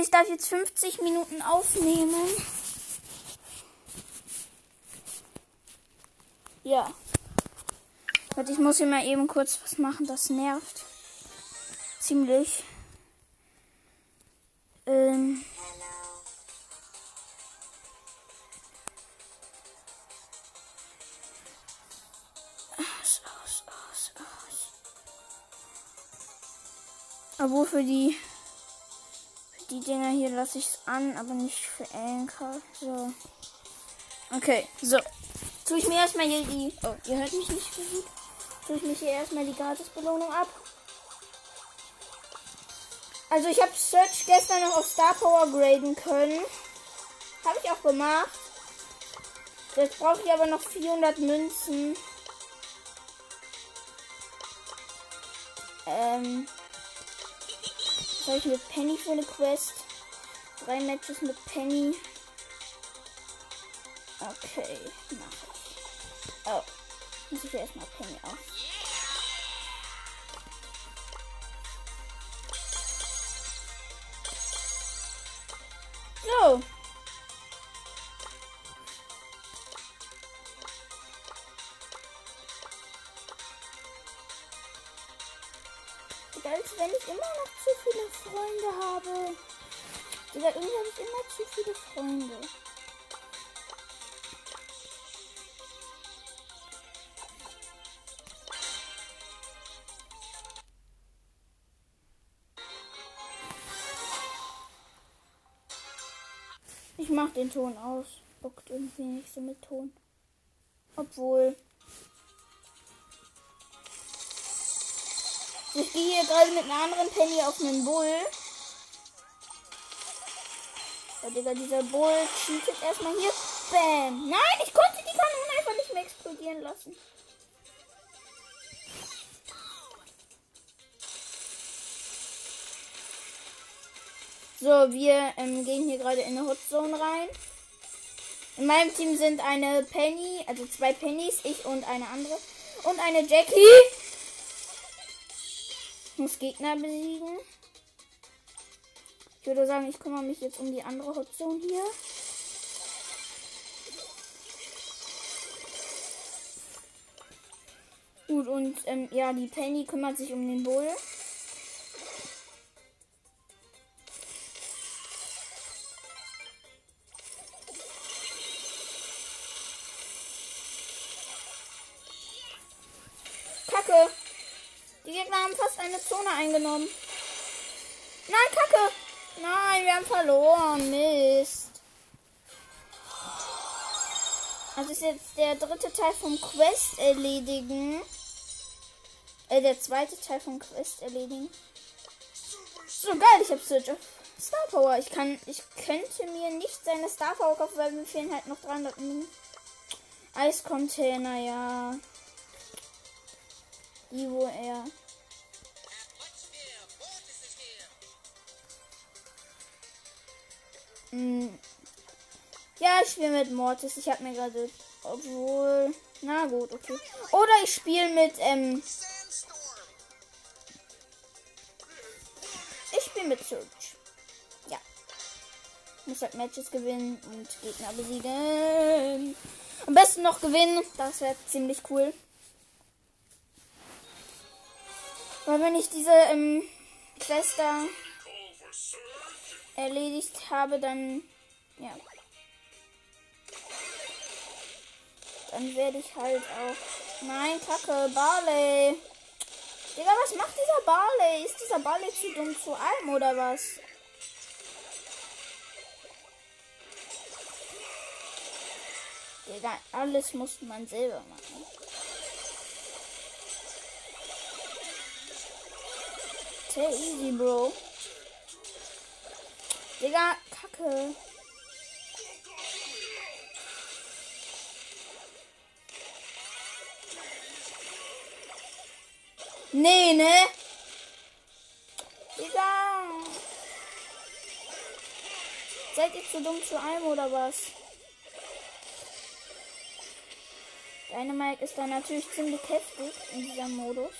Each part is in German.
Ich darf jetzt 50 Minuten aufnehmen. Ja. Warte, ich muss hier mal eben kurz was machen, das nervt. Ziemlich. Ähm. Aus, aus, aus, aus. Obwohl für die die Dinger hier lasse ich es an, aber nicht für Anker. So. Okay, so. Tue ich mir erstmal hier die. Oh, ihr hört mich nicht so gut. Tue ich mich hier erstmal die Gratisbelohnung ab. Also ich habe Search gestern noch auf Star Power graden können. Habe ich auch gemacht. Jetzt brauche ich aber noch 400 Münzen. Ähm. Soll ich mit Penny für eine Quest? Drei Matches mit Penny. Okay, mach ich. Oh. Muss ich erstmal Penny aus. So. Zu viele Freunde habe. Digga, irgendwie habe ich immer zu viele Freunde. Ich mach den Ton aus. Bockt irgendwie nicht so mit Ton. Obwohl. Ich gehe hier gerade mit einer anderen Penny auf einen Bull. Ja, Digga, dieser Bull cheatet erstmal hier. Bam. Nein, ich konnte die Kanone einfach nicht mehr explodieren lassen. So, wir ähm, gehen hier gerade in eine Hotzone rein. In meinem Team sind eine Penny, also zwei Pennys, ich und eine andere. Und eine Jackie. Ich muss Gegner besiegen. Ich würde sagen, ich kümmere mich jetzt um die andere Hotzone hier. Gut, und ähm, ja, die Penny kümmert sich um den Bull. Haben fast eine Zone eingenommen. Nein, Kacke. Nein, wir haben verloren. Mist. Das ist jetzt der dritte Teil vom Quest erledigen. Äh, der zweite Teil vom Quest erledigen. So geil, ich habe Search of Star Power. Ich kann, ich könnte mir nicht seine Star Power kaufen, weil mir fehlen halt noch 300 Minuten. Eiscontainer, ja. Die, wo Ja, ich spiele mit Mortis. Ich habe mir gerade. Obwohl. Na gut, okay. Oder ich spiele mit. Ähm, ich spiele mit Surge. Ja. Muss halt Matches gewinnen und Gegner besiegen. Am besten noch gewinnen. Das wäre ziemlich cool. Weil wenn ich diese ähm, da erledigt habe, dann ja. Dann werde ich halt auch. Nein, Kacke, Barley. Digga, was macht dieser Barley? Ist dieser Barley zu dumm zu allem oder was? Digga, alles muss man selber machen. Take easy, Bro. Digga, Kacke. Nee, ne? Digga. Seid ihr zu dumm zu einem oder was? Dynamite ist da natürlich ziemlich heftig in diesem Modus.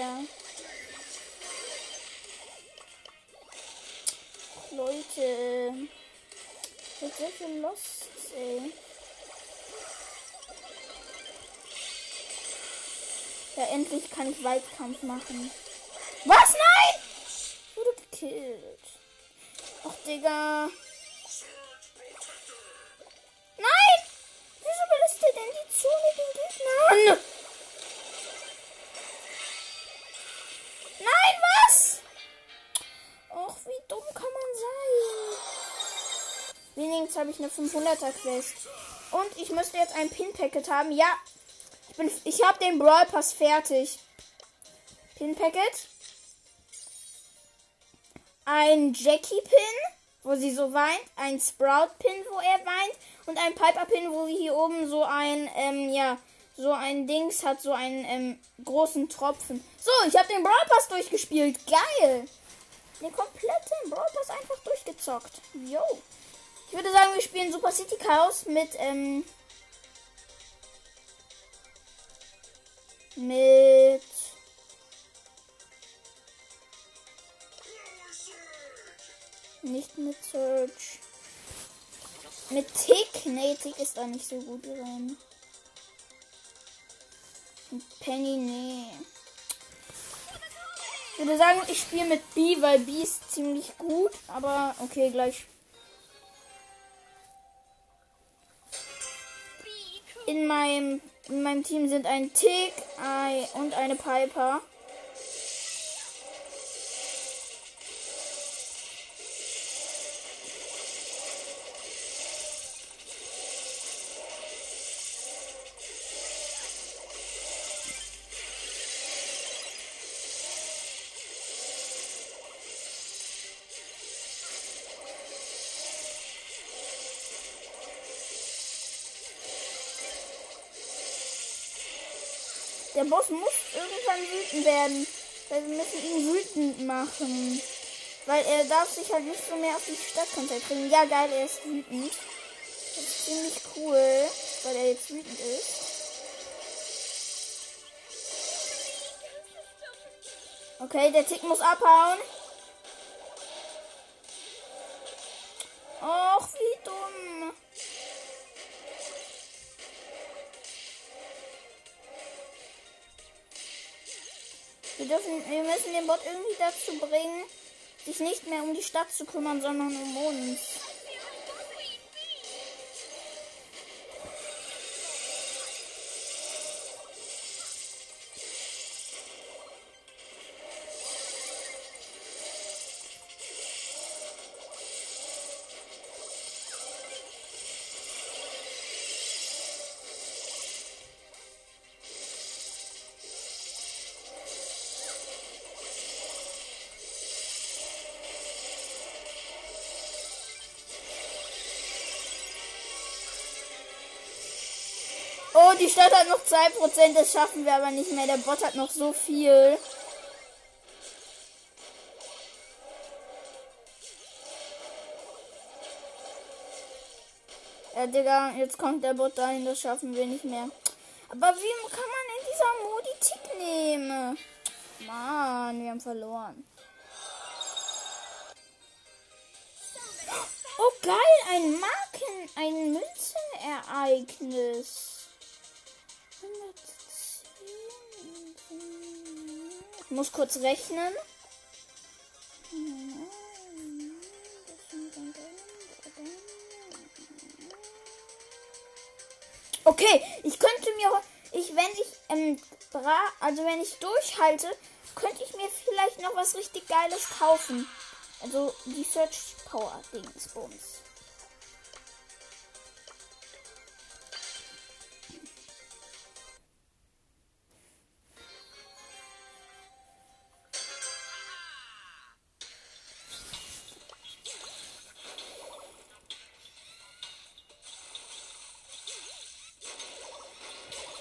Schwer. Leute. Hab sehr viel Lost, ey. Ja, endlich kann ich Weitkampf machen. Was? Nein! Ich wurde gekillt. Ach, Digga. Nein! Wieso belässt er denn die Zone den Gegnern? Kann man sein? Wenigstens habe ich eine 500er Quest. Und ich müsste jetzt ein Pin-Packet haben. Ja, ich, ich habe den Brawl Pass fertig. Pin-Packet. Ein Jackie-Pin, wo sie so weint. Ein Sprout-Pin, wo er weint. Und ein Piper-Pin, wo hier oben so ein, ähm, ja, so ein Dings hat, so einen ähm, großen Tropfen. So, ich habe den Brawl Pass durchgespielt. Geil. Den kompletten Brawl Pass einfach durchgezockt. Yo. Ich würde sagen, wir spielen Super City Chaos mit, ähm, mit nicht mit Search. Mit Tick? Nee, Tick ist da nicht so gut drin. Penny, nee. Ich würde sagen, ich spiele mit B, weil B ist ziemlich gut. Aber okay, gleich. In meinem, in meinem Team sind ein Tick ein, und eine Piper. Boss muss irgendwann wütend werden. Weil wir müssen ihn wütend machen. Weil er darf sich halt nicht so mehr auf die Stadt konzentrieren. Ja, geil, er ist wütend. Das ist ziemlich cool, weil er jetzt wütend ist. Okay, der Tick muss abhauen. Och, wie dumm. Wir dürfen, wir müssen den Bot irgendwie dazu bringen, sich nicht mehr um die Stadt zu kümmern, sondern um uns. Stadt hat noch 2%, das schaffen wir aber nicht mehr. Der Bot hat noch so viel. Ja, Digga, jetzt kommt der Bot dahin, das schaffen wir nicht mehr. Aber wie kann man in dieser Modi Tick nehmen? Mann, wir haben verloren. Oh, geil, ein Marken, ein Münzenereignis. Ich muss kurz rechnen. Okay, ich könnte mir, ich wenn ich ähm, bra, also wenn ich durchhalte, könnte ich mir vielleicht noch was richtig Geiles kaufen. Also die Search Power Dingsbums.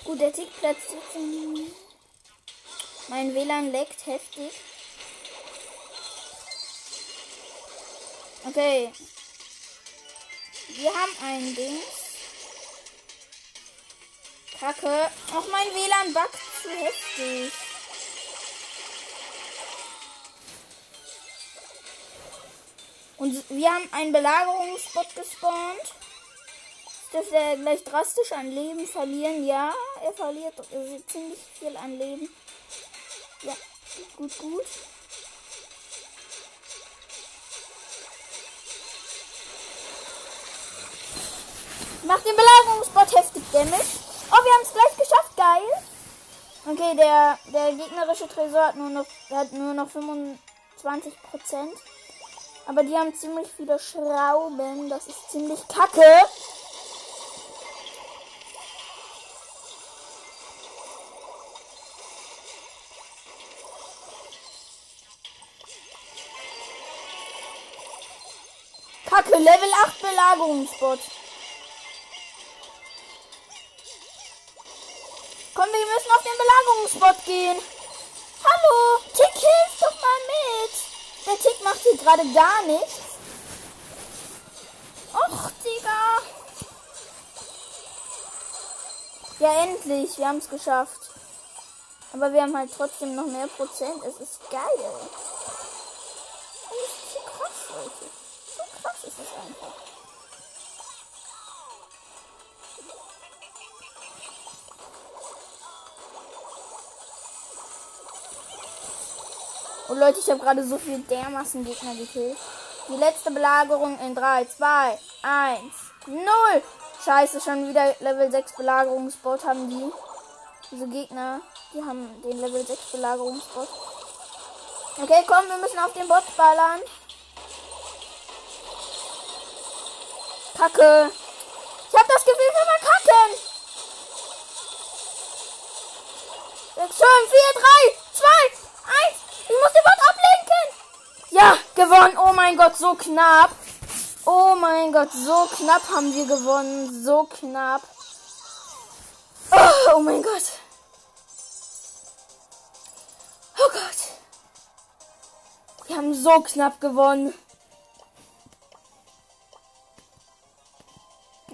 Gut, der Tickplatz sitzt Mein WLAN leckt heftig. Okay. Wir haben ein Ding. Kacke. Auch mein WLAN backt zu heftig. Und wir haben einen Belagerungsbot gespawnt. Dass wir äh, gleich drastisch an Leben verlieren, ja er verliert äh, ziemlich viel an Leben. Ja, gut, gut. Macht den Belagerungsbot heftig Damage. Oh, wir haben es gleich geschafft. Geil. Okay, der, der gegnerische Tresor hat nur noch, hat nur noch 25 Prozent. Aber die haben ziemlich viele Schrauben. Das ist ziemlich kacke. Level 8 Belagerungsbot. Komm, wir müssen auf den Belagerungsbot gehen. Hallo, Tick, hilf doch mal mit. Der Tick macht hier gerade gar nichts. Och, Digga. Ja, endlich. Wir haben es geschafft. Aber wir haben halt trotzdem noch mehr Prozent. Es ist geil. Und Leute, ich habe gerade so viel dermaßen Gegner gekillt. Die letzte Belagerung in 3, 2, 1, 0. Scheiße, schon wieder Level 6 Belagerungsbot haben die. Diese Gegner, die haben den Level 6 Belagerungsbot. Okay, komm, wir müssen auf den Bot ballern. Kacke. Ich habe das Gefühl, wir verkacken. 6, 5, 4, 3, 2, 1. Ich muss den Bot ablenken. Ja, gewonnen. Oh mein Gott, so knapp. Oh mein Gott, so knapp haben wir gewonnen. So knapp. Oh, oh mein Gott. Oh Gott. Wir haben so knapp gewonnen.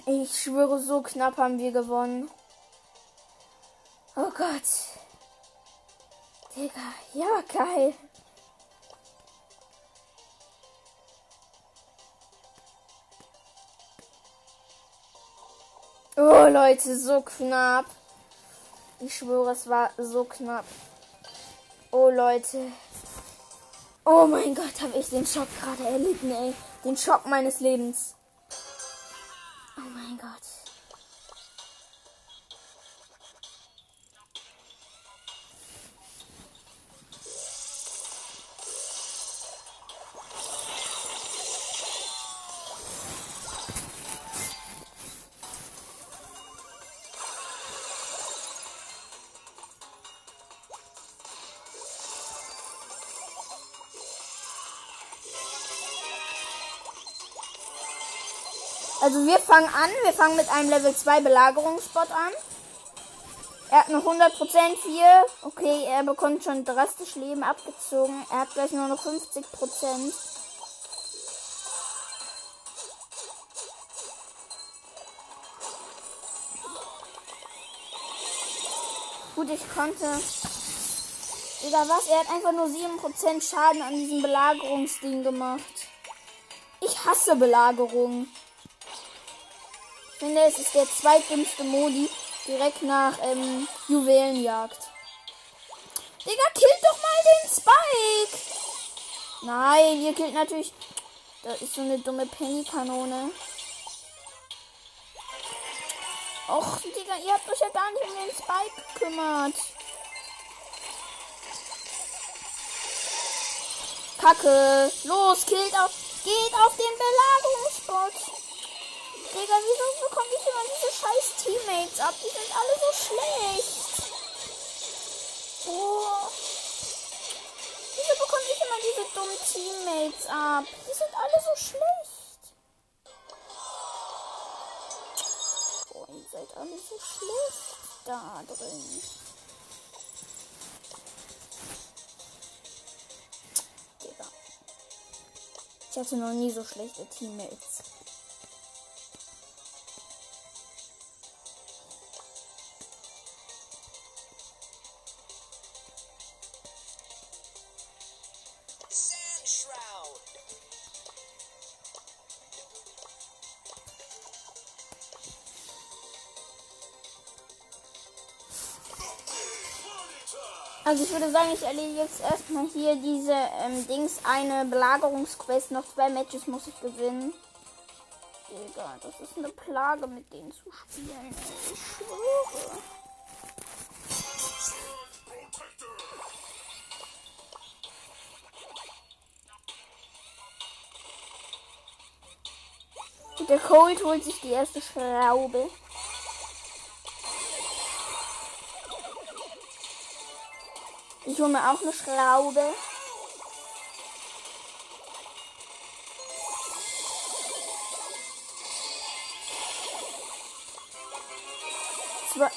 Ich schwöre, so knapp haben wir gewonnen. Oh Gott. Digga, ja, geil. Oh, Leute, so knapp. Ich schwöre, es war so knapp. Oh, Leute. Oh mein Gott, habe ich den Schock gerade erlitten, ey. Den Schock meines Lebens. Oh mein Gott. Also wir fangen an. Wir fangen mit einem Level 2 Belagerungsbot an. Er hat noch 100% hier. Okay, er bekommt schon drastisch Leben abgezogen. Er hat gleich nur noch 50%. Gut, ich konnte. Digga, was? Er hat einfach nur 7% Schaden an diesem Belagerungsding gemacht. Ich hasse Belagerung. Ich finde, es ist der zweitdümmste Modi direkt nach ähm, Juwelenjagd. Digga, killt doch mal den Spike! Nein, ihr killt natürlich. Da ist so eine dumme Penny-Kanone. Och, Digga, ihr habt euch ja gar nicht um den Spike gekümmert. Kacke. Los, killt auf. Geht auf den Belagerungsspot. Digga, wieso bekomme ich immer diese scheiß Teammates ab? Die sind alle so schlecht. Oh. Wieso bekomme ich immer diese dummen Teammates ab? Die sind alle so schlecht. Oh, ihr seid alle so schlecht da drin. Ich hatte noch nie so schlechte Teammates. Also ich würde sagen, ich erledige jetzt erstmal hier diese ähm, Dings, eine Belagerungsquest. Noch zwei Matches muss ich gewinnen. Digga, das ist eine Plage, mit denen zu spielen. Ich schwöre. Der Cold holt sich die erste Schraube. Ich hole mir auch eine Schraube.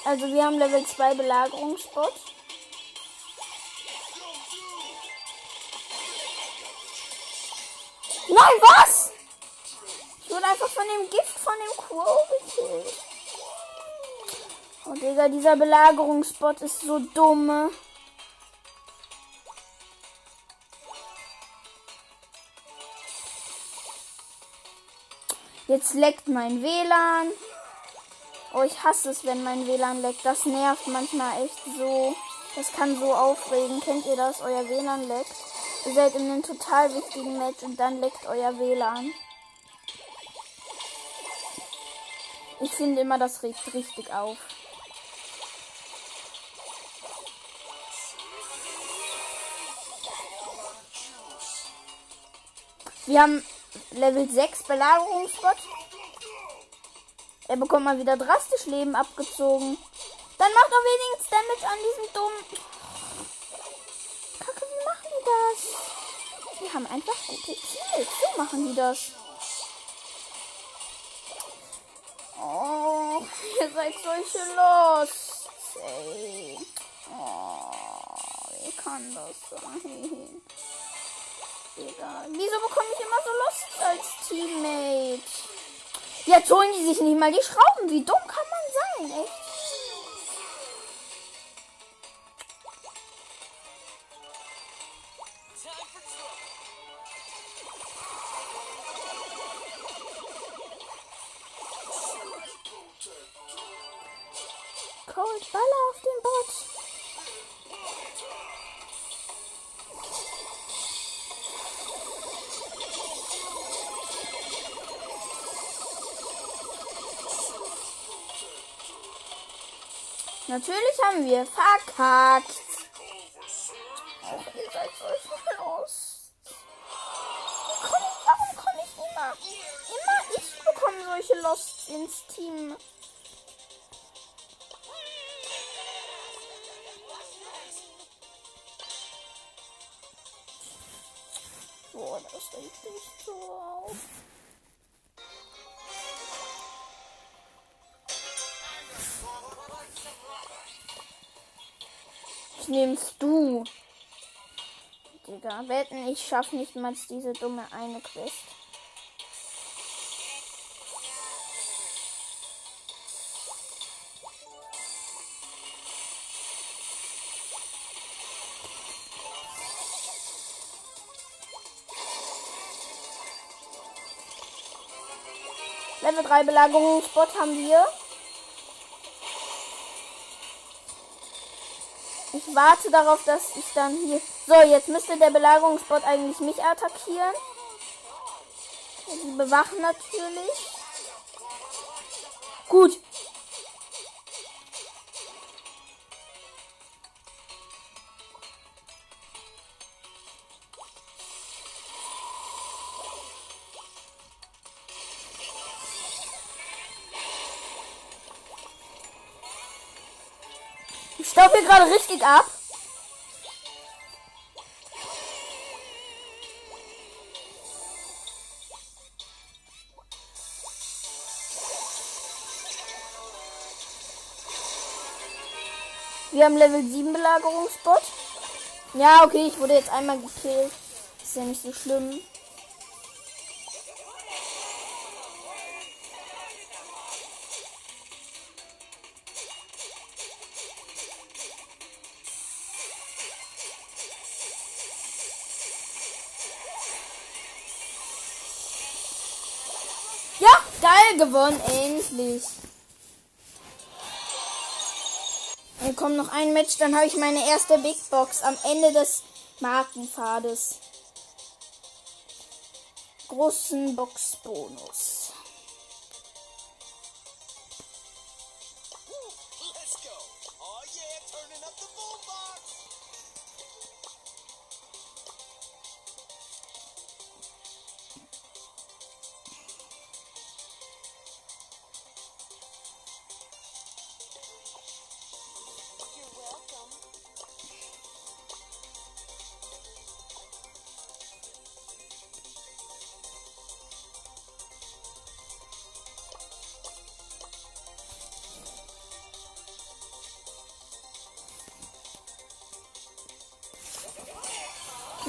Also wir haben Level 2 Belagerungsspot. Nein, was? Ich wurde einfach von dem Gift von dem Crow gekillt. Oh Digga, dieser Belagerungsspot ist so dumm. Jetzt leckt mein WLAN. Oh, ich hasse es, wenn mein WLAN leckt. Das nervt manchmal echt so. Das kann so aufregen. Kennt ihr das? Euer WLAN leckt. Ihr seid in einem total wichtigen Match und dann leckt euer WLAN. Ich finde immer, das regt richtig auf. Wir haben Level 6 Belagerungsbot. Er bekommt mal wieder drastisch Leben abgezogen. Dann macht er wenigstens Damage an diesem dummen. Kacke, wie machen die das? Die haben einfach gute Kills. So machen die das. Oh, ihr seid solche Lost. Ey. Oh, wie kann das sein? Digga. Wieso bekomme ich immer so Lust als Teammate? Jetzt holen die sich nicht mal die Schrauben. Wie dumm kann man sein, echt? Natürlich haben wir verkackt. Och, ihr seid so los. Komm, warum komme ich immer? Immer ich bekomme solche Lost ins Team. Boah, das regt mich so auf. Nimmst du? Digga, wetten, ich schaff nicht mal diese dumme eine Quest. Level 3 Belagerungsspot haben wir. Ich warte darauf, dass ich dann hier. So, jetzt müsste der Belagerungsbot eigentlich mich attackieren. Die bewachen natürlich. Gut. Gerade richtig ab. Wir haben Level 7 Belagerungsbot. Ja, okay, ich wurde jetzt einmal gekillt. Ist ja nicht so schlimm. Gewonnen, endlich. Dann kommt noch ein Match, dann habe ich meine erste Big Box am Ende des Markenpfades. Großen Boxbonus.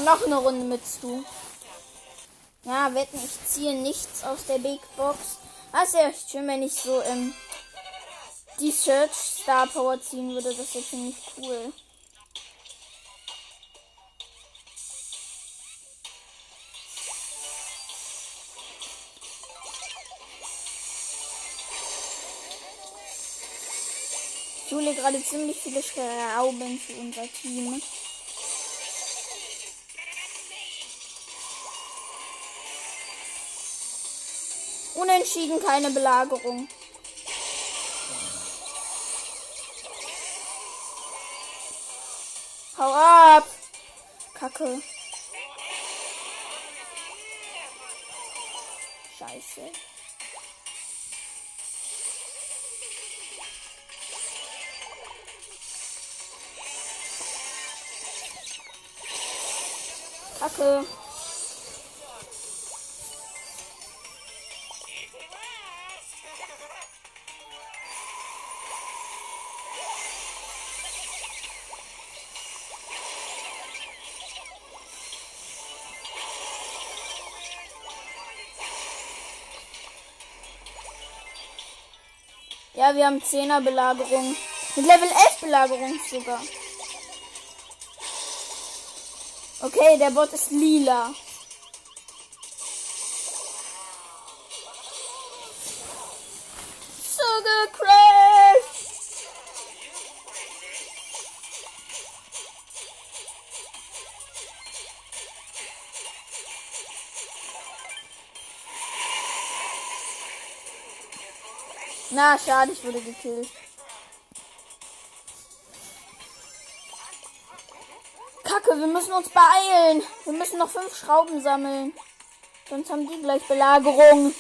Noch eine Runde mit Stu. Ja, wetten, ich ziehe nichts aus der Big Box. Das wäre schön, wenn ich so ähm, die Search Star Power ziehen würde. Das wäre ziemlich cool. Ich hole gerade ziemlich viele Schrauben für unser Team. Unentschieden, keine Belagerung. Hau ab! Kacke. Scheiße. Kacke. Wir haben 10er Belagerung. Mit Level 11 Belagerung sogar. Okay, der Bot ist lila. Na, schade, ich wurde gekillt. Kacke, wir müssen uns beeilen. Wir müssen noch fünf Schrauben sammeln. Sonst haben die gleich Belagerung.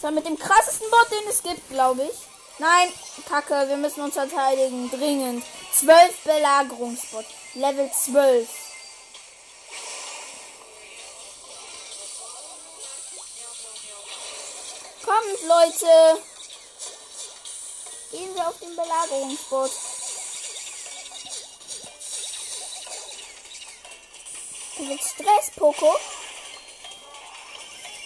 War mit dem krassesten Bot, den es gibt, glaube ich. Nein, Kacke, wir müssen uns verteidigen. Dringend. Zwölf Belagerungsbot. Level 12. Leute. Gehen wir auf den Belagerungsbot. Du willst Stress, Poco?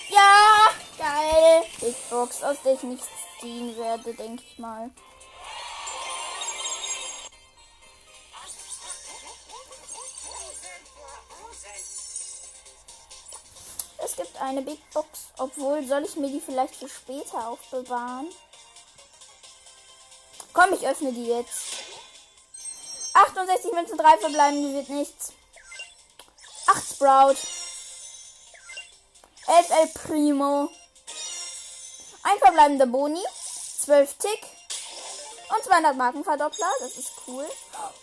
Ja, geil. Big Box, aus der ich nichts ziehen werde, denke ich mal. Eine Big Box. Obwohl, soll ich mir die vielleicht für später aufbewahren? Komm, ich öffne die jetzt. 68 Münzen, 3 verbleiben, die wird nichts. 8 Sprout. 11 El Primo. Ein verbleibender Boni. 12 Tick. Und 200 Markenverdoppler. Das ist cool.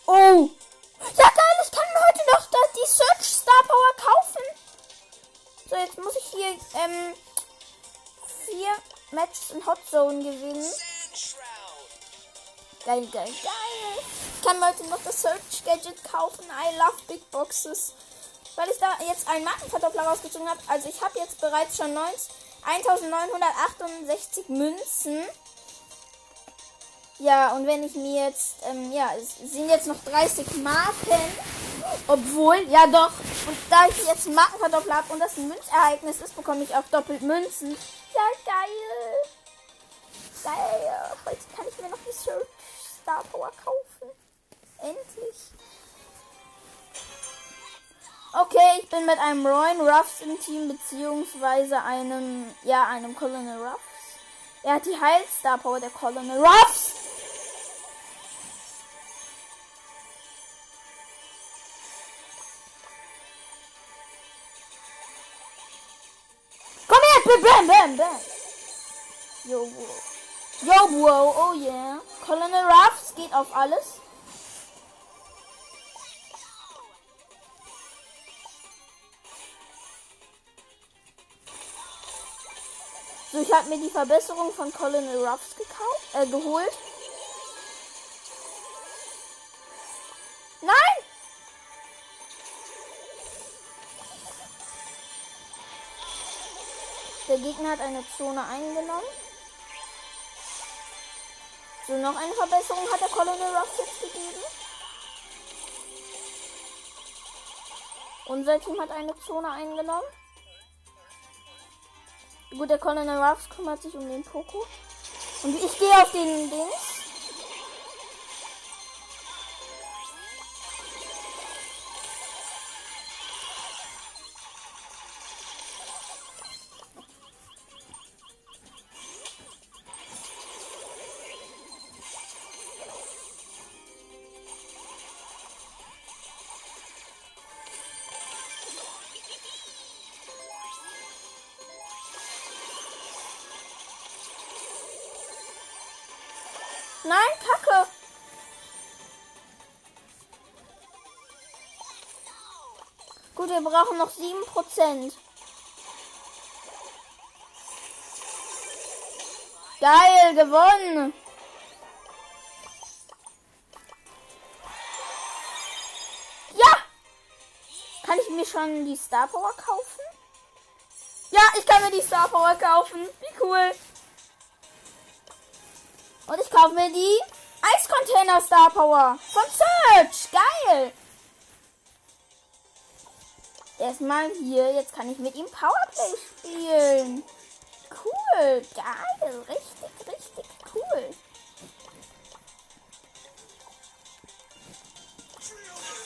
Oh! Ja, geil, ich kann heute noch die ähm, vier Matches in Hot Zone gewinnen. Geil, geil, geil. Ich kann heute noch das Search Gadget kaufen. I love Big Boxes. Weil ich da jetzt einen Markenverdoppler rausgezogen habe. Also ich habe jetzt bereits schon 1968 Münzen. Ja, und wenn ich mir jetzt, ähm, ja, es sind jetzt noch 30 Marken. Obwohl, ja doch. Und da ich jetzt einen habe und das ein Münzereignis ist, bekomme ich auch doppelt Münzen. Ja, geil. Geil. Heute kann ich mir noch die Search Star Power kaufen. Endlich. Okay, ich bin mit einem Royan Ruffs im Team, beziehungsweise einem, ja, einem Colonel Ruffs. Er hat die Heil Star Power der Colonel Ruffs. Her, bam, bam, bam. Yo, wow. Yo, wow, oh yeah. Colonel Ruffs geht auf alles. So, ich habe mir die Verbesserung von Colonel Ruffs gekauft, äh, geholt. Der Gegner hat eine Zone eingenommen. So, noch eine Verbesserung hat der Colonel Ruffs jetzt gegeben. Unser Team hat eine Zone eingenommen. Gut, der Colonel Ruffs kümmert sich um den Poco. Und ich gehe auf den Dings. Wir brauchen noch 7%. Geil, gewonnen. Ja! Kann ich mir schon die Star Power kaufen? Ja, ich kann mir die Star Power kaufen. Wie cool. Und ich kaufe mir die Eiscontainer Star Power von Search. Geil. Erstmal hier, jetzt kann ich mit ihm Powerplay spielen. Cool, geil, richtig, richtig cool.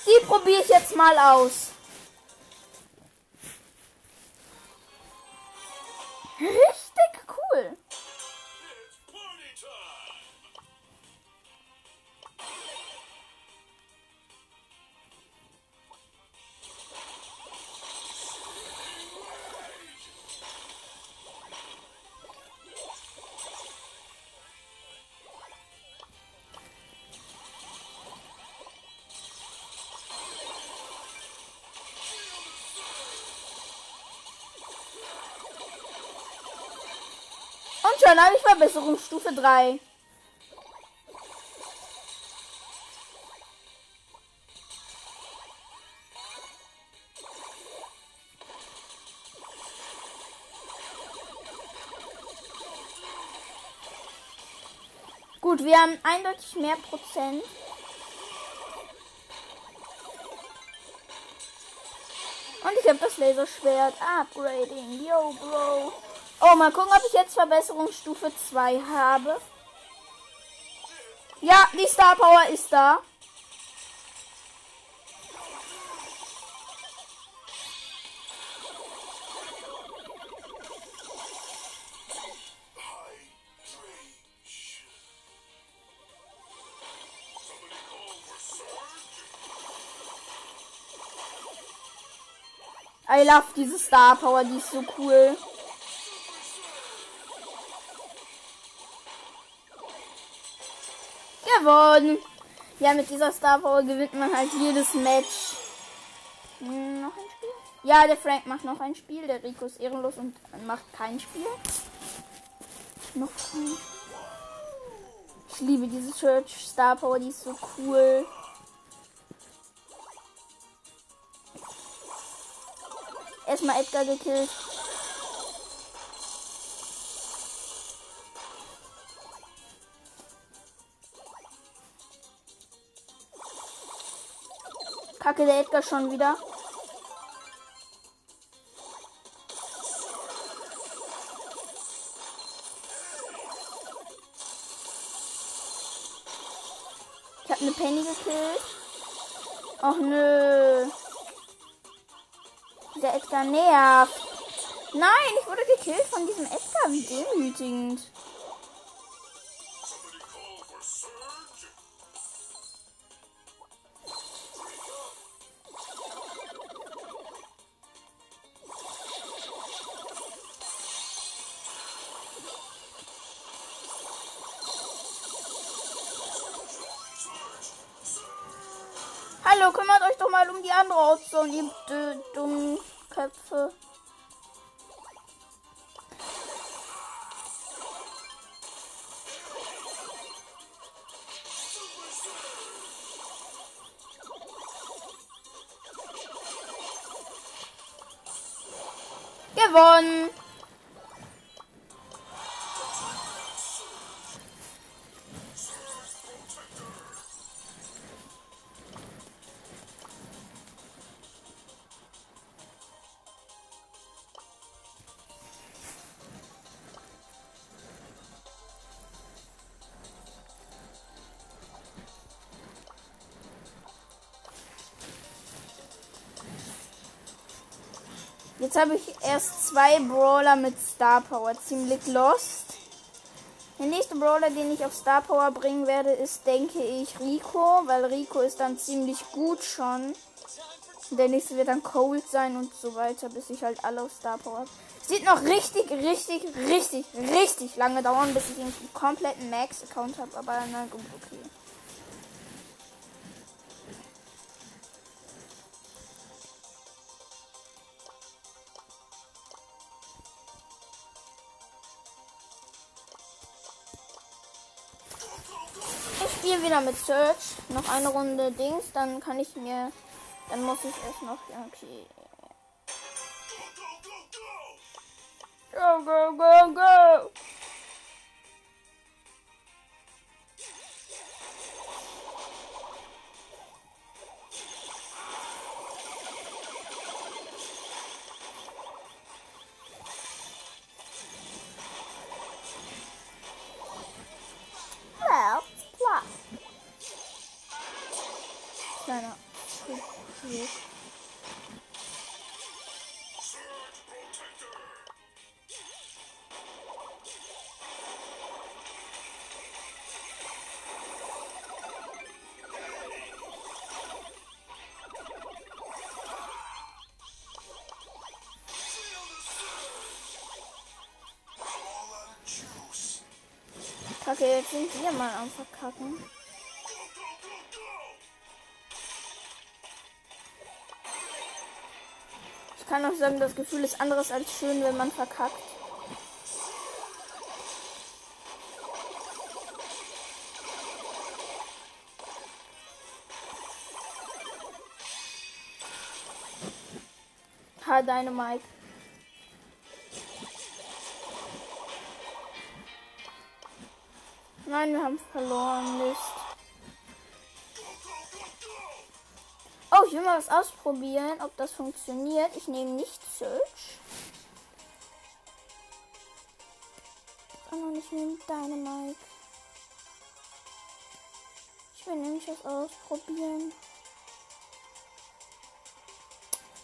Die probiere ich jetzt mal aus. Schon habe ich Verbesserungsstufe 3. Gut, wir haben eindeutig mehr Prozent. Und ich habe das Laserschwert. Upgrading. Yo, Bro. Oh, mal gucken, ob ich jetzt Verbesserungsstufe 2 habe. Ja, die Star Power ist da. I love diese Star Power, die ist so cool. Gewonnen. Ja, mit dieser Star Power gewinnt man halt jedes Match. Hm, noch ein Spiel? Ja, der Frank macht noch ein Spiel. Der Rico ist ehrenlos und macht kein Spiel. Noch ein Ich liebe diese Church Star Power, die ist so cool. Erstmal Edgar gekillt. Kacke, der Edgar schon wieder. Ich habe eine Penny gekillt. Och nö. Der Edgar nervt. Nein, ich wurde gekillt von diesem Edgar. Wie demütigend. Um die dummen Köpfe. Habe ich erst zwei Brawler mit Star Power. Ziemlich lost. Der nächste Brawler, den ich auf Star Power bringen werde, ist, denke ich, Rico. Weil Rico ist dann ziemlich gut schon. Der nächste wird dann Cold sein und so weiter, bis ich halt alle auf Star Power habe. Sieht noch richtig, richtig, richtig, richtig lange dauern, bis ich einen kompletten Max-Account habe. Aber na gut, okay. Wieder mit Search. Noch eine Runde Dings, dann kann ich mir. Dann muss ich erst noch. Okay. Go, go, go, go! Kacke, jetzt sind wir mal am Verkacken. Ich kann auch sagen, das Gefühl ist anderes als schön, wenn man verkackt. Ha, deine Nein, wir haben verloren. Mist. Oh, ich will mal was ausprobieren, ob das funktioniert. Ich nehme nicht Search. Sondern ich nehme Dynamite. Ich will nämlich was ausprobieren.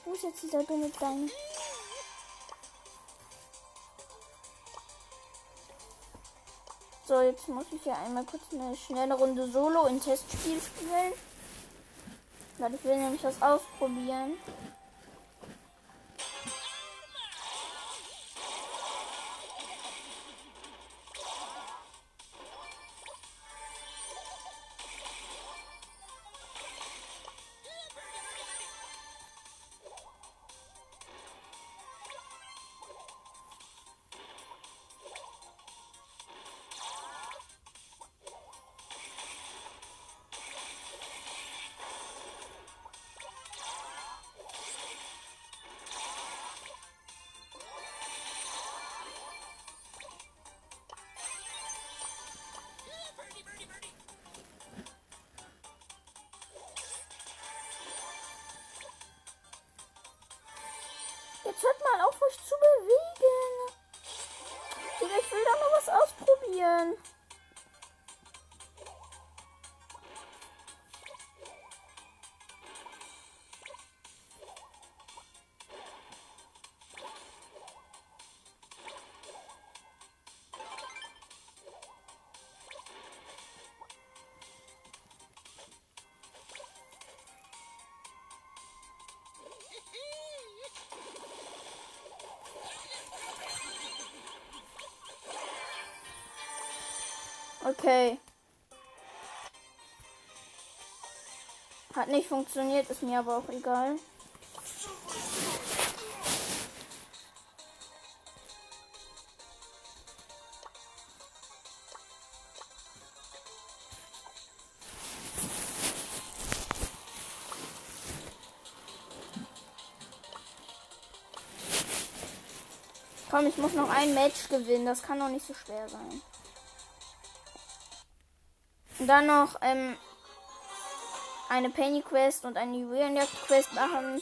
Wo ist jetzt dieser dumme Dynamite? So, jetzt muss ich ja einmal kurz eine schnelle Runde Solo in Testspiel spielen. Weil ich will nämlich was ausprobieren. Okay. Hat nicht funktioniert, ist mir aber auch egal. Komm, ich muss noch ein Match gewinnen. Das kann doch nicht so schwer sein. Und dann noch ähm, eine Penny Quest und eine Juwelenjagd Quest machen.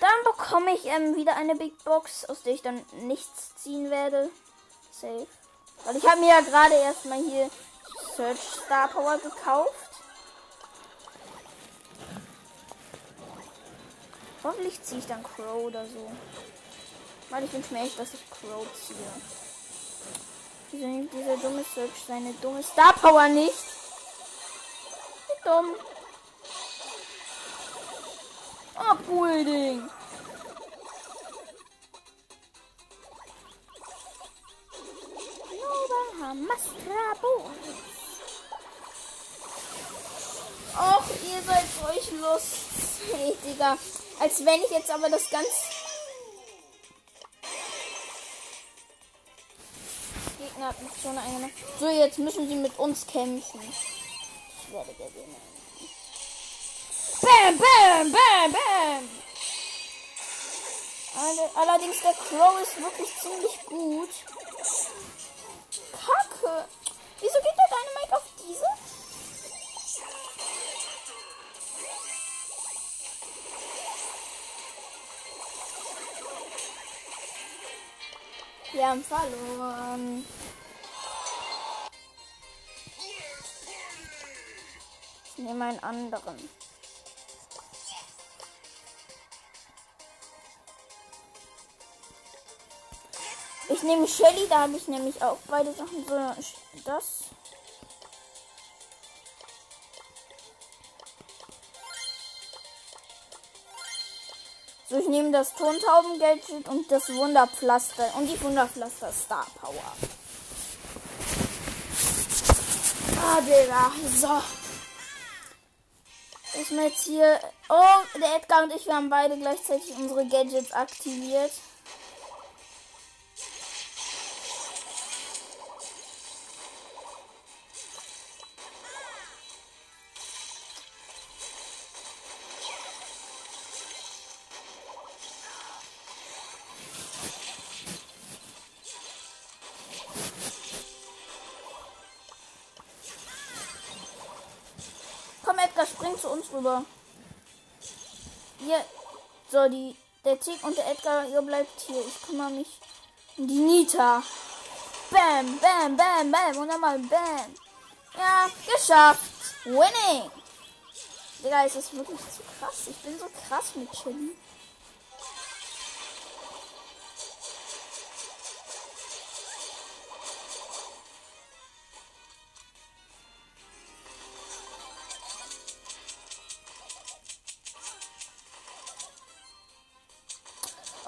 Dann bekomme ich ähm, wieder eine Big Box, aus der ich dann nichts ziehen werde. Safe. Weil ich habe mir ja gerade erstmal hier Search Star Power gekauft. Hoffentlich ziehe ich dann Crow oder so. Weil ich wünsche mir dass ich Crow ziehe. Wieso dieser dumme Search seine dumme Star Power nicht? Dumm. Oh, Pudding. Och, ihr seid euch lustig, Digga. Als wenn ich jetzt aber das ganz Gegner hat mich schon eingenommen. So, jetzt müssen sie mit uns kämpfen. Ich werde gewinnen. Bam, bam, bam, bam. Allerdings der Crow ist wirklich ziemlich gut. Kacke. Wieso geht der Dynamite auf diese? Wir haben verloren. Nehme einen anderen. Ich nehme Shelly, da habe ich nämlich auch beide Sachen. So, das. So, ich nehme das Tontauben-Gadget und das Wunderpflaster und die Wunderpflaster Star Power. Ah, Digga. So. Mir jetzt hier. Oh, der Edgar und ich, wir haben beide gleichzeitig unsere Gadgets aktiviert. Rüber. Hier. So, die, der Tick und der Edgar, ihr bleibt hier. Ich kümmere mich um die Nita. Bam, bam, bam, bam. Und dann mal bam. Ja, geschafft. Winning. Digga, ist das wirklich zu krass. Ich bin so krass mit Chili.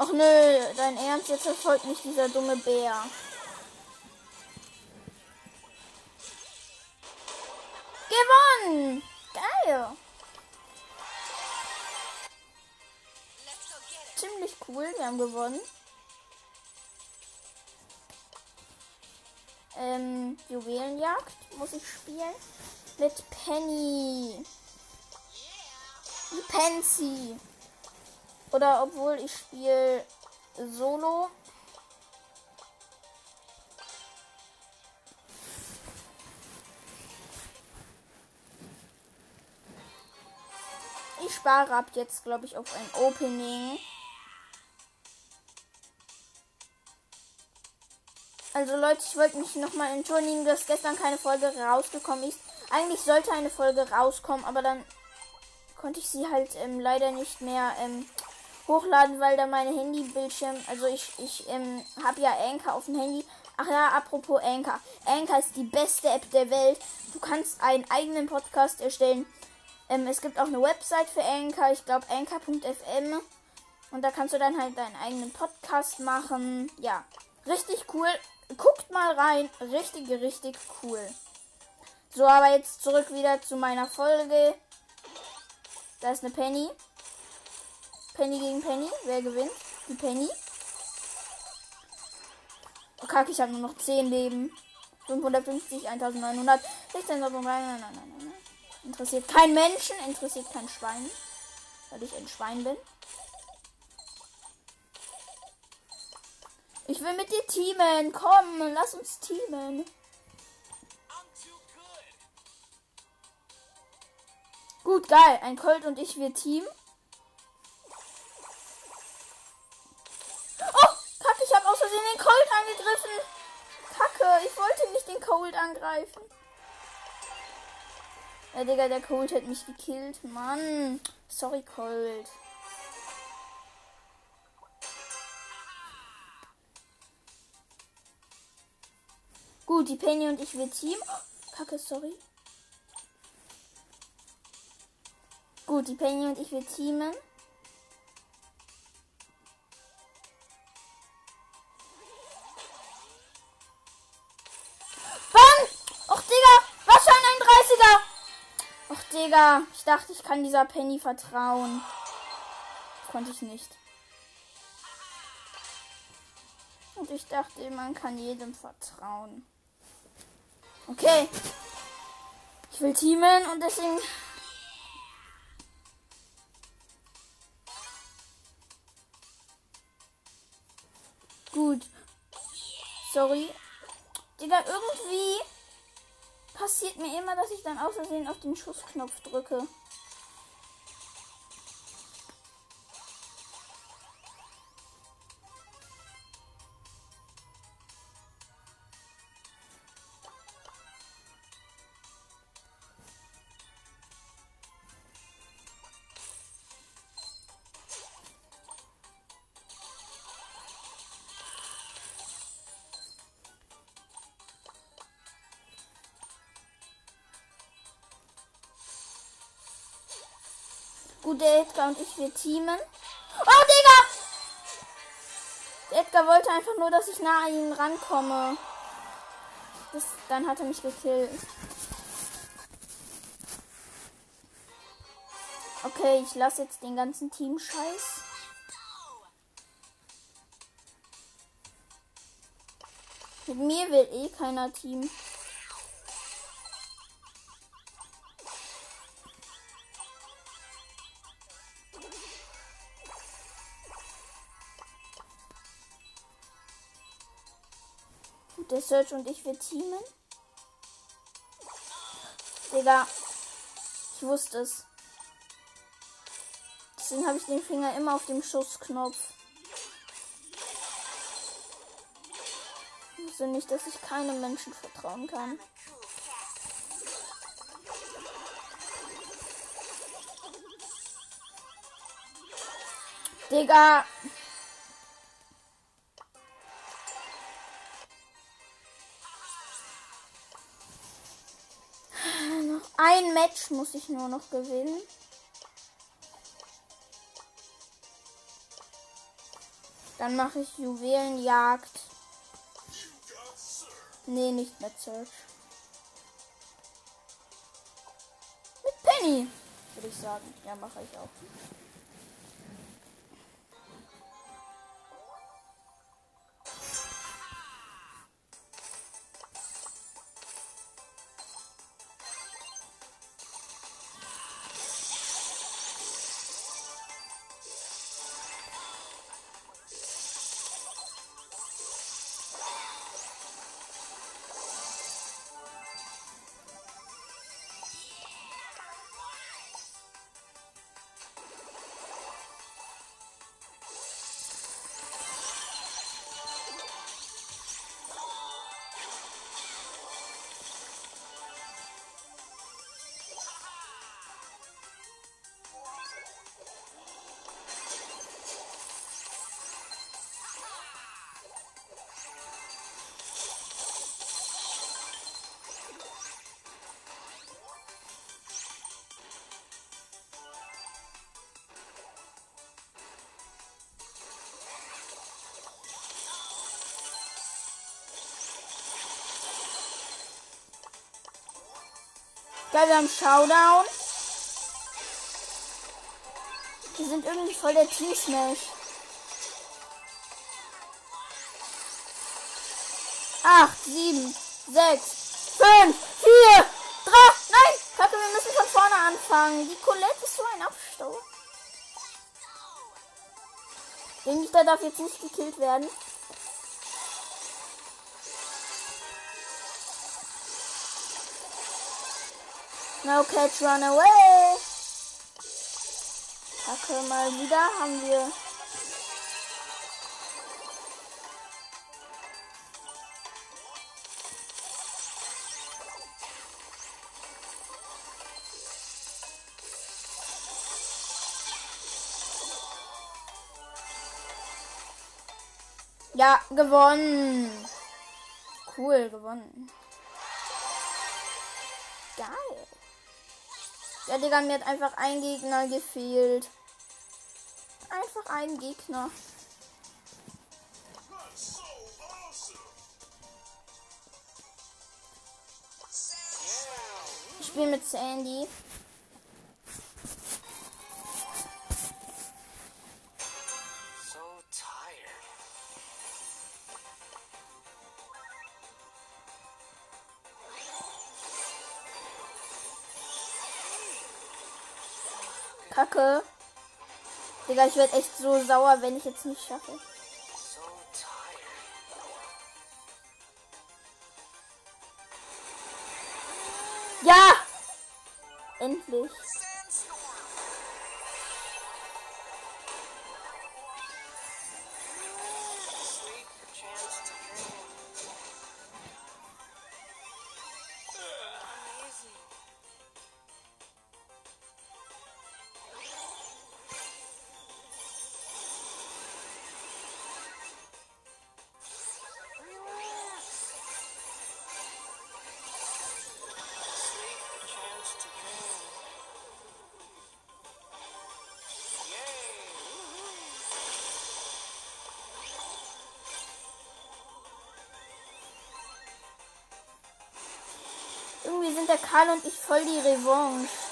Ach nö, dein Ernst, jetzt verfolgt mich dieser dumme Bär. Gewonnen! Geil! Ziemlich cool, wir haben gewonnen. Ähm, Juwelenjagd muss ich spielen. Mit Penny. Die Pansy. Oder obwohl ich spiele Solo. Ich spare ab jetzt, glaube ich, auf ein Opening. Also Leute, ich wollte mich nochmal entschuldigen, dass gestern keine Folge rausgekommen ist. Eigentlich sollte eine Folge rauskommen, aber dann konnte ich sie halt ähm, leider nicht mehr ähm, hochladen, weil da meine Handybildschirm, also ich, ich ähm, habe ja Anchor auf dem Handy. Ach ja, apropos Anchor. Anchor ist die beste App der Welt. Du kannst einen eigenen Podcast erstellen. Ähm, es gibt auch eine Website für Anchor, ich glaube anchor.fm. Und da kannst du dann halt deinen eigenen Podcast machen. Ja, richtig cool. Guckt mal rein. Richtig, richtig cool. So, aber jetzt zurück wieder zu meiner Folge. Da ist eine Penny. Penny gegen Penny. Wer gewinnt? Die Penny. Oh, Kacke, ich habe nur noch 10 Leben. 550, 1900. 16, nein, nein, nein, nein, nein. Interessiert kein Menschen, interessiert kein Schwein. Weil ich ein Schwein bin. Ich will mit dir teamen. Komm, lass uns teamen. Gut, geil. Ein Colt und ich wir Team. Angreifen. Ja, Digga, der Colt hat mich gekillt. Mann. Sorry, Colt. Gut, die Penny und ich wir Team. Oh, Kacke, sorry. Gut, die Penny und ich wir teamen. Digga. Ich dachte, ich kann dieser Penny vertrauen. Konnte ich nicht. Und ich dachte, man kann jedem vertrauen. Okay. Ich will teamen und deswegen Gut. Sorry. Digga, irgendwie passiert mir immer, dass ich dann aus Versehen auf den Schussknopf drücke. Gut, der Edgar und ich, wir teamen. Oh, Digga! Edgar wollte einfach nur, dass ich nah an ihn rankomme. Das, dann hat er mich gekillt. Okay, ich lasse jetzt den ganzen Team Scheiß. Mit mir will eh keiner Team. Search und ich wir teamen. Digga. Ich wusste es. Deswegen habe ich den Finger immer auf dem Schussknopf. Ich wusste nicht, dass ich keinem Menschen vertrauen kann. Digga. Match muss ich nur noch gewinnen. Dann mache ich Juwelenjagd. Nee, nicht mit Search. Mit Penny, würde ich sagen. Ja, mache ich auch. Geil, wir haben Showdown. Die sind irgendwie voll der Team Smash. Acht, sieben, sechs, fünf, vier, drei. Nein! Kacke, wir müssen von vorne anfangen. Die Colette ist so ein Abstau. Der darf jetzt nicht gekillt werden. No catch, run away. Kacke, mal wieder haben wir. Ja, gewonnen. Cool, gewonnen. Geil. Ja, Digga, mir hat einfach ein Gegner gefehlt. Einfach ein Gegner. Ich spiele mit Sandy. Kacke. Digga, ich werde echt so sauer, wenn ich jetzt nicht schaffe. Ja! Endlich. Karl und ich voll die Revanche.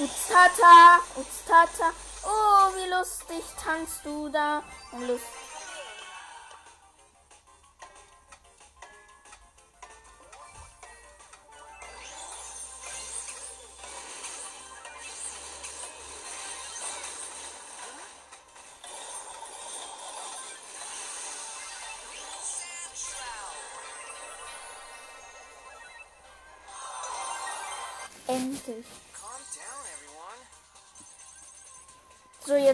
Uztata, Uztata. Oh, wie lustig tanzt du da. Lust. Endlich.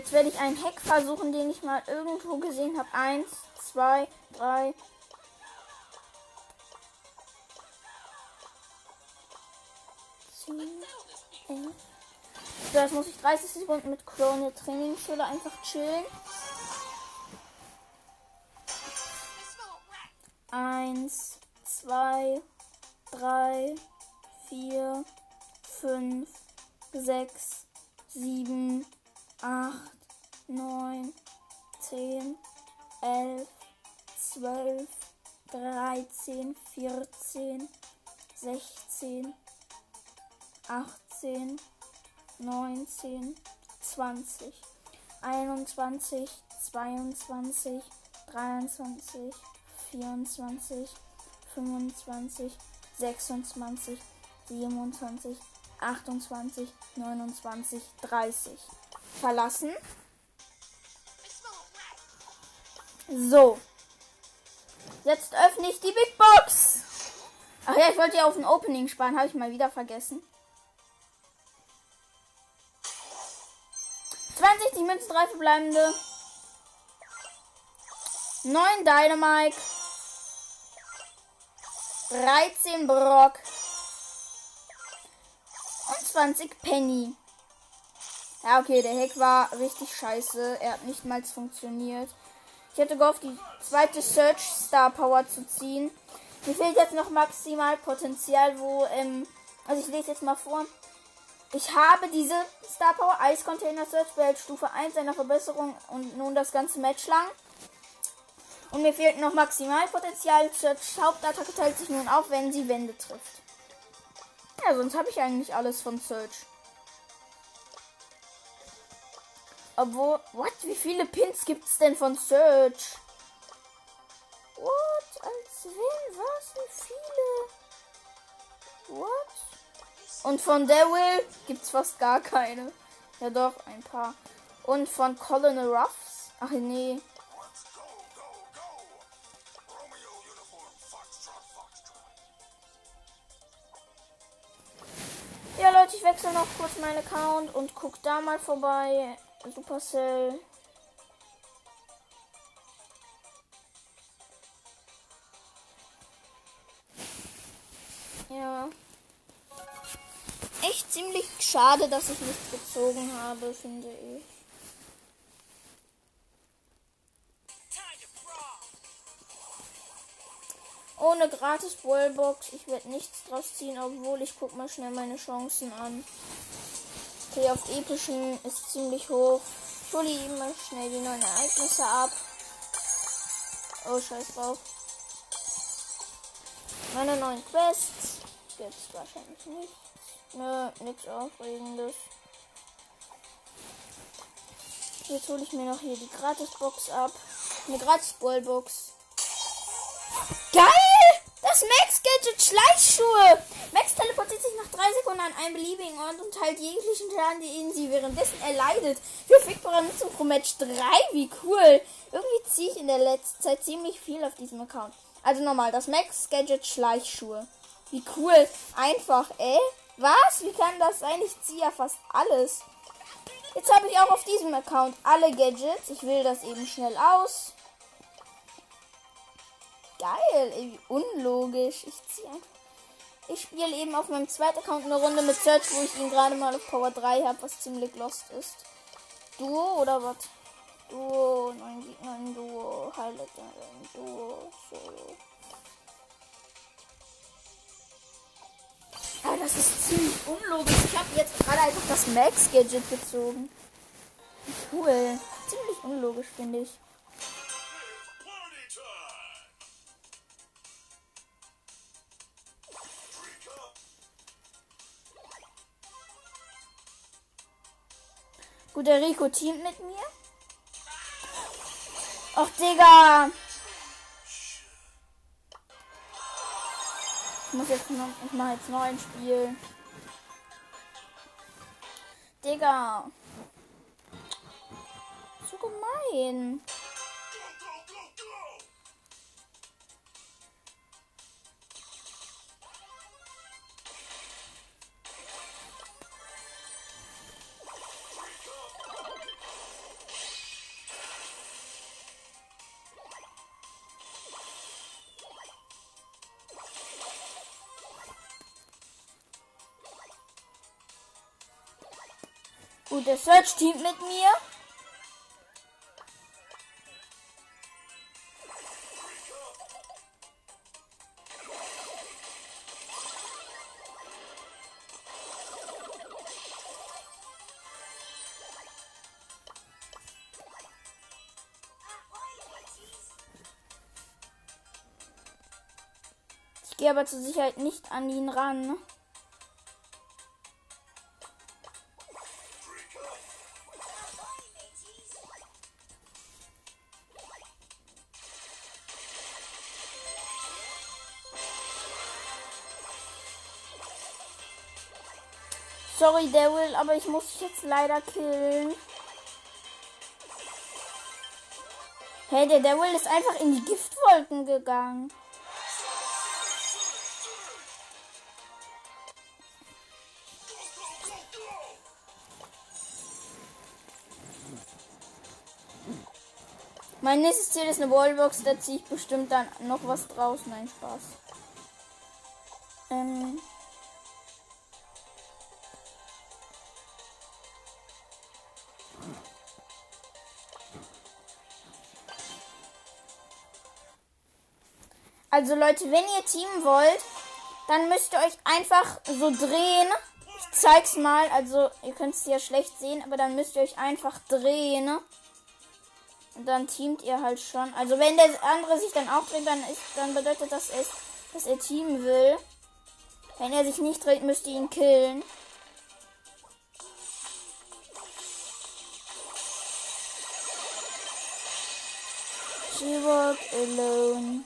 Jetzt werde ich einen Hack versuchen, den ich mal irgendwo gesehen habe. Eins, zwei, drei. Zehn, elf. So, jetzt muss ich 30 Sekunden mit Krone Trainingsschule einfach chillen. Eins, zwei, drei, vier, fünf, sechs, sieben, 8, 9, 10, 11, 12, 13, 14, 16, 18, 19, 20, 21, 22, 23, 24, 25, 26, 27, 28, 29, 30 verlassen. So. Jetzt öffne ich die Big Box. Ach ja, ich wollte ja auf ein Opening sparen. Habe ich mal wieder vergessen. 20 die Münzen, 3 verbleibende. 9 Dynamite. 13 Brock. Und 20 Penny. Ja, okay, der Hack war richtig scheiße. Er hat nicht mal funktioniert. Ich hätte gehofft, die zweite Search Star Power zu ziehen. Mir fehlt jetzt noch maximal Potenzial, wo, ähm, also ich lese jetzt mal vor. Ich habe diese Star Power Ice Container Search Belt Stufe 1 einer Verbesserung und nun das ganze Match lang. Und mir fehlt noch Maximalpotenzial. Search Hauptattacke teilt sich nun auf, wenn sie Wände trifft. Ja, sonst habe ich eigentlich alles von Search. Obwohl, what? Wie viele Pins gibt es denn von Search? What? Als wenn? Was? Wie viele? What? Und von Devil gibt es fast gar keine. Ja doch, ein paar. Und von Colonel Ruffs? Ach nee. Ja Leute, ich wechsle noch kurz meinen Account und guck da mal vorbei. Supercell. Ja. Echt ziemlich schade, dass ich nichts gezogen habe, finde ich. Ohne gratis Wallbox. Ich werde nichts draus ziehen, obwohl ich guck mal schnell meine Chancen an. Okay, auf epischen ist ziemlich hoch. Ich hole immer schnell die neuen Ereignisse ab. Oh, scheiß drauf. Meine neuen Quests gibt's wahrscheinlich nicht. Nö, nichts Aufregendes. Jetzt hole ich mir noch hier die Gratisbox ab. Eine Gratis-Ballbox. Geil! Das Max Gadget Schleichschuhe! Max teleportiert sich nach drei Sekunden an einen beliebigen Ort und teilt jeglichen Schaden, den sie währenddessen erleidet. Verfügbare Nutzung pro Match 3. Wie cool! Irgendwie ziehe ich in der letzten Zeit ziemlich viel auf diesem Account. Also nochmal, das Max Gadget Schleichschuhe. Wie cool. Einfach, ey. Was? Wie kann das sein? Ich ziehe ja fast alles. Jetzt habe ich auch auf diesem Account alle Gadgets. Ich will das eben schnell aus. Geil, ey, unlogisch. Ich ziehe einfach. Ich spiele eben auf meinem zweiten Account eine Runde mit Search, wo ich ihn gerade mal auf Power 3 habe, was ziemlich lost ist. Duo oder was? Duo, neun Gegner in Duo, Highlight in Duo, Solo. Ah, das ist ziemlich unlogisch. Ich habe jetzt gerade einfach das Max-Gadget gezogen. Cool. Ziemlich unlogisch, finde ich. Gut, der Rico teamt mit mir. Ach, Digga. Ich muss jetzt noch, ich mache jetzt noch ein Spiel. Digga. So gemein. Der Search Team mit mir. Ich gehe aber zur Sicherheit nicht an ihn ran. Sorry, Daryl, aber ich muss dich jetzt leider killen. Hey, der Daryl ist einfach in die Giftwolken gegangen. Mein nächstes Ziel ist eine Wallbox, da ziehe ich bestimmt dann noch was draus. Nein, Spaß. Ähm. Also Leute, wenn ihr teamen wollt, dann müsst ihr euch einfach so drehen. Ich zeig's mal. Also ihr könnt es ja schlecht sehen, aber dann müsst ihr euch einfach drehen. Und dann teamt ihr halt schon. Also wenn der andere sich dann auch dreht, dann ist, dann bedeutet das, es, dass er teamen will. Wenn er sich nicht dreht, müsst ihr ihn killen. She walk alone.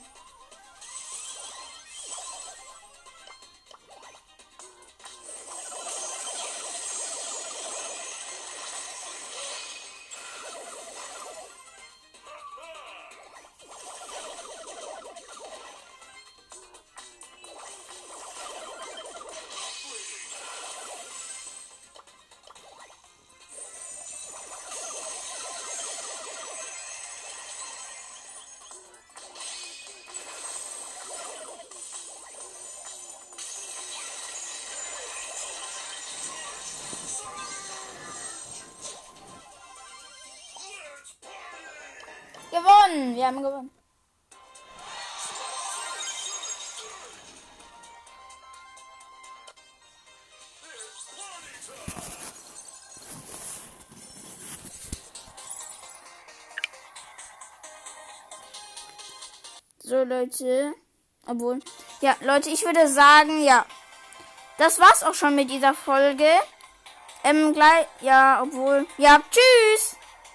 Haben gewonnen. So, Leute. Obwohl. Ja, Leute, ich würde sagen, ja. Das war's auch schon mit dieser Folge. Ähm, gleich. Ja, obwohl. Ja, tschüss!